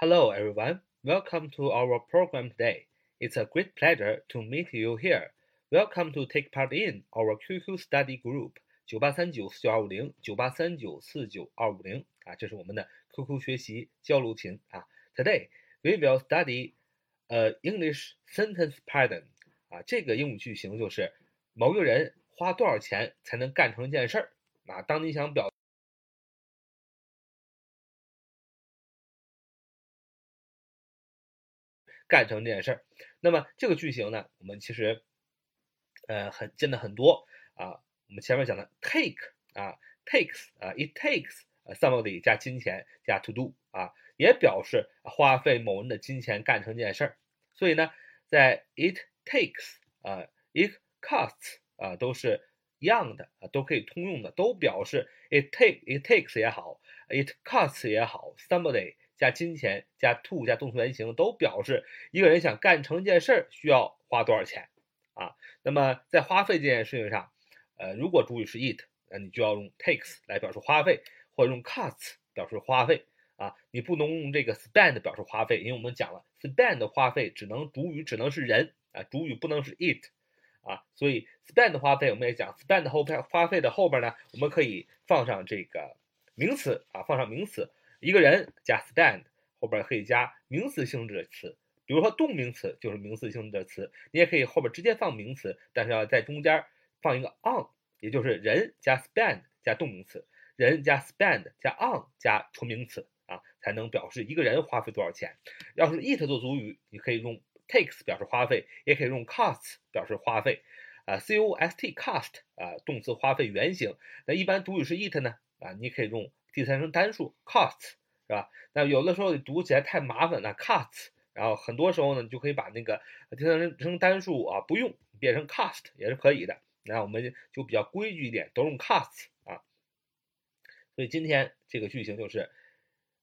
Hello, everyone. Welcome to our program today. It's a great pleasure to meet you here. Welcome to take part in our QQ study group 九八三九四九二五零九八三九四九二五零啊，这是我们的 QQ 学习交流群啊。Today we will study a English sentence pattern 啊，这个英语句型就是某个人花多少钱才能干成一件事儿啊。当你想表 干成这件事儿，那么这个句型呢，我们其实呃很见的很多啊。我们前面讲的 take 啊，takes 啊，it takes somebody 加金钱加 to do 啊，也表示花费某人的金钱干成这件事儿。所以呢，在 it takes 啊，it costs 啊，都是一样的啊，都可以通用的，都表示 it take it takes 也好，it costs 也好，somebody。加金钱加 to 加动词原形都表示一个人想干成一件事儿需要花多少钱啊？那么在花费这件事情上，呃，如果主语是 it，那你就要用 takes 来表示花费，或者用 costs 表示花费啊。你不能用这个 spend 表示花费，因为我们讲了 spend 花费只能主语只能是人啊，主语不能是 it 啊。所以 spend 花费我们也讲 spend 后边花费的后边呢，我们可以放上这个名词啊，放上名词。一个人加 spend 后边可以加名词性质的词，比如说动名词就是名词性质的词，你也可以后边直接放名词，但是要在中间放一个 on，也就是人加 spend 加动名词，人加 spend 加 on 加纯名词啊，才能表示一个人花费多少钱。要是 it 做主语，你可以用 takes 表示花费，也可以用 costs 表示花费啊，cost cost 啊，动词花费原形。那一般主语是 it 呢啊，你可以用。第三人称单数 costs 是吧？那有的时候你读起来太麻烦了，costs，然后很多时候呢，你就可以把那个第三人称单数啊不用，变成 cost 也是可以的。那我们就比较规矩一点，都用 costs 啊。所以今天这个句型就是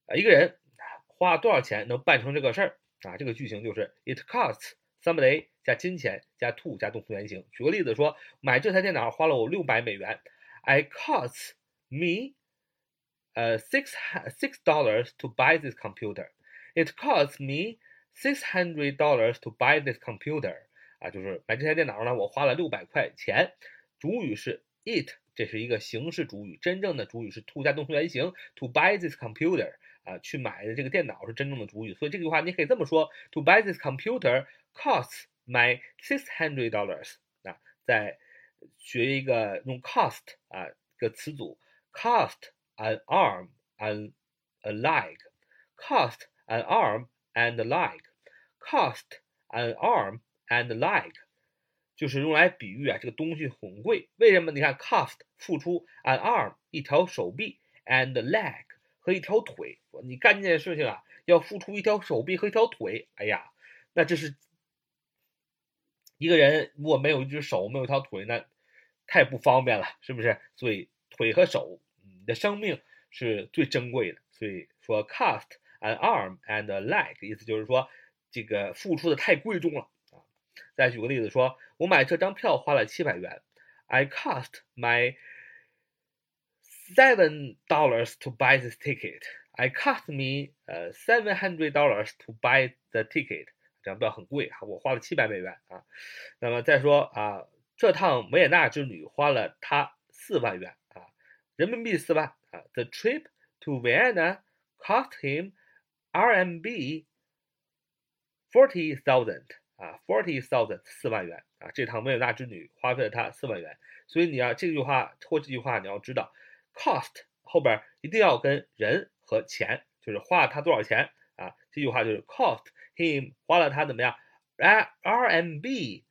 啊，一个人花多少钱能办成这个事儿啊？这个句型就是 it costs somebody 加金钱加 to 加动词原形。举个例子说，买这台电脑花了我六百美元，I costs me。呃，six six dollars to buy this computer. It costs me six hundred dollars to buy this computer. 啊，就是买这台电脑呢，我花了六百块钱。主语是 it，这是一个形式主语，真正的主语是 to 加动词原形。To buy this computer，啊，去买的这个电脑是真正的主语。所以这句话你可以这么说：To buy this computer costs my six hundred dollars。啊，再学一个用 cost 啊个词组，cost。 an arm and a leg, cost an arm and a leg, cost an arm and a leg，就是用来比喻啊，这个东西很贵。为什么？你看，cost 付出，an arm 一条手臂，and a leg 和一条腿。你干这件事情啊，要付出一条手臂和一条腿。哎呀，那这是一个人如果没有一只手，没有一条腿，那太不方便了，是不是？所以腿和手。的生命是最珍贵的，所以说 cost an arm and a leg，意思就是说这个付出的太贵重了啊。再举个例子说，我买这张票花了七百元，I cost my seven dollars to buy this ticket. I cost me 呃 seven hundred dollars to buy the ticket. 这张票很贵啊，我花了七百美元啊。那么再说啊，这趟维也纳之旅花了他四万元。人民币四万啊，The trip to Vienna cost him RMB forty thousand 啊，forty thousand 四万元啊，这趟维也纳之旅花费了他四万元。所以你要这句话或这句话你要知道，cost 后边一定要跟人和钱，就是花了他多少钱啊？这句话就是 cost him 花了他怎么样？RMB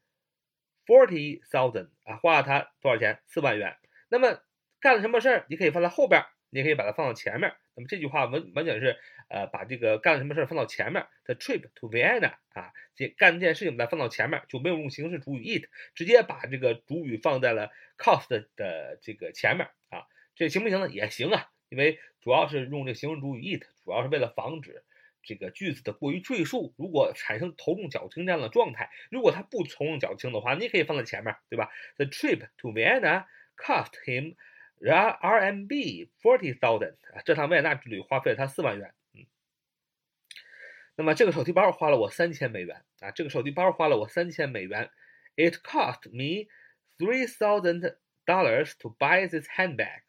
forty thousand 啊，花了他多少钱？四万元。那么干了什么事儿，你可以放在后边，你也可以把它放到前面。那么这句话完完全是，呃，把这个干了什么事儿放到前面。The trip to Vienna 啊，这干这件事情把它放到前面，就没有用形式主语 it，直接把这个主语放在了 cost 的这个前面啊，这行不行呢？也行啊，因为主要是用这形式主语 it，主要是为了防止这个句子的过于赘述。如果产生头重脚轻这样的状态，如果它不头重脚轻的话，你可以放在前面，对吧？The trip to Vienna cost him R RMB forty thousand 啊，这趟维也纳之旅花费了他四万元。嗯，那么这个手提包花了我三千美元啊，这个手提包花了我三千美元。It cost me three thousand dollars to buy this handbag.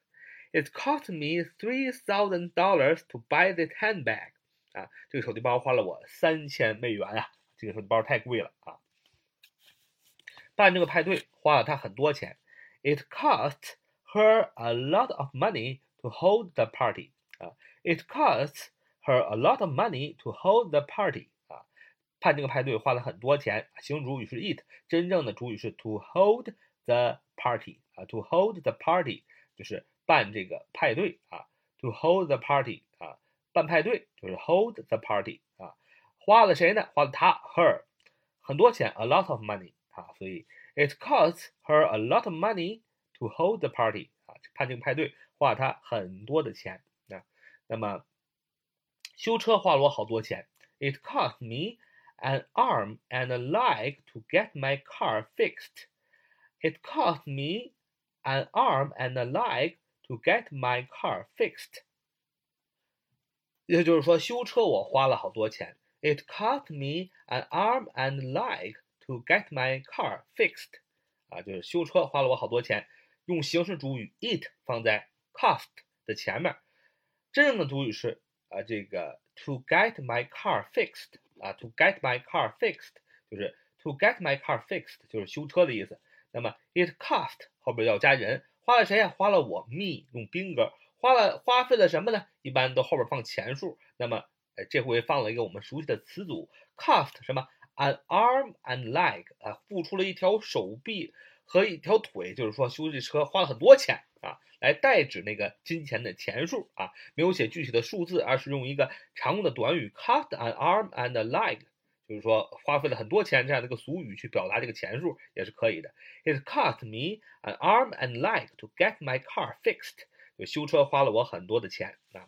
It cost me three thousand dollars to buy this handbag. 啊，这个手提包花了我三千美元啊，这个手提包太贵了啊。办这个派对花了他很多钱。It cost her a lot of money to hold the party. 啊，It cost her a lot of money to hold the party 啊，办这个派对花了很多钱。形容主语是 it，真正的主语是 to hold the party 啊，to hold the party 就是办这个派对啊，to hold the party 啊，办派对就是 hold the party 啊，花了谁呢？花了她 her 很多钱，a lot of money 啊，所以 it costs her a lot of money to hold the party 啊，办这个派对花了她很多的钱啊，那么。修车花了我好多钱。It cost me an arm and a leg to get my car fixed. It cost me an arm and a leg to get my car fixed. 也就是说，修车我花了好多钱。It cost me an arm and a leg to get my car fixed. 啊，就是修车花了我好多钱。 用形式主语 it 放在 cost 的前面，真正的主语是啊，这个 to get my car fixed 啊，to get my car fixed 就是 to get my car fixed 就是修车的意思。那么 it cost 后边要加人，花了谁呀？花了我 me 用宾格，花了花费了什么呢？一般都后边放前数。那么呃这回放了一个我们熟悉的词组 cost 什么 an arm and leg 啊，付出了一条手臂和一条腿，就是说修这车花了很多钱啊。来代指那个金钱的钱数啊，没有写具体的数字，而是用一个常用的短语 cost an arm and a leg，就是说花费了很多钱这样的一个俗语去表达这个钱数也是可以的。It cost me an arm and leg to get my car fixed，就修车花了我很多的钱啊。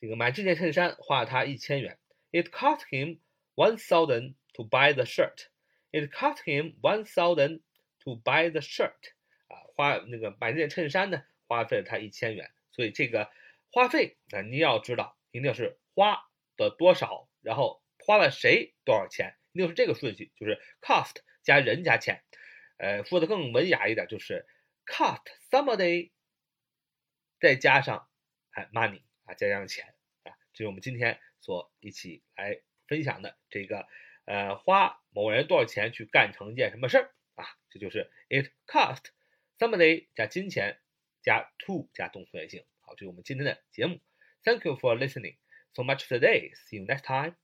这个买这件衬衫花了他一千元。It cost him one thousand to buy the shirt. It cost him one thousand to buy the shirt. 啊花那个买这件衬衫呢，花费了他一千元，所以这个花费啊，你要知道，一定是花的多少，然后花了谁多少钱，一定是这个顺序，就是 cost 加人加钱，呃，说的更文雅一点，就是 cost somebody 再加上哎 money 啊，加上钱啊，这是我们今天所一起来分享的这个呃，花某人多少钱去干成一件什么事儿啊，这就是 it cost。Somebody 加金钱加 to 加动词原形。好，这是我们今天的节目。Thank you for listening so much today. See you next time.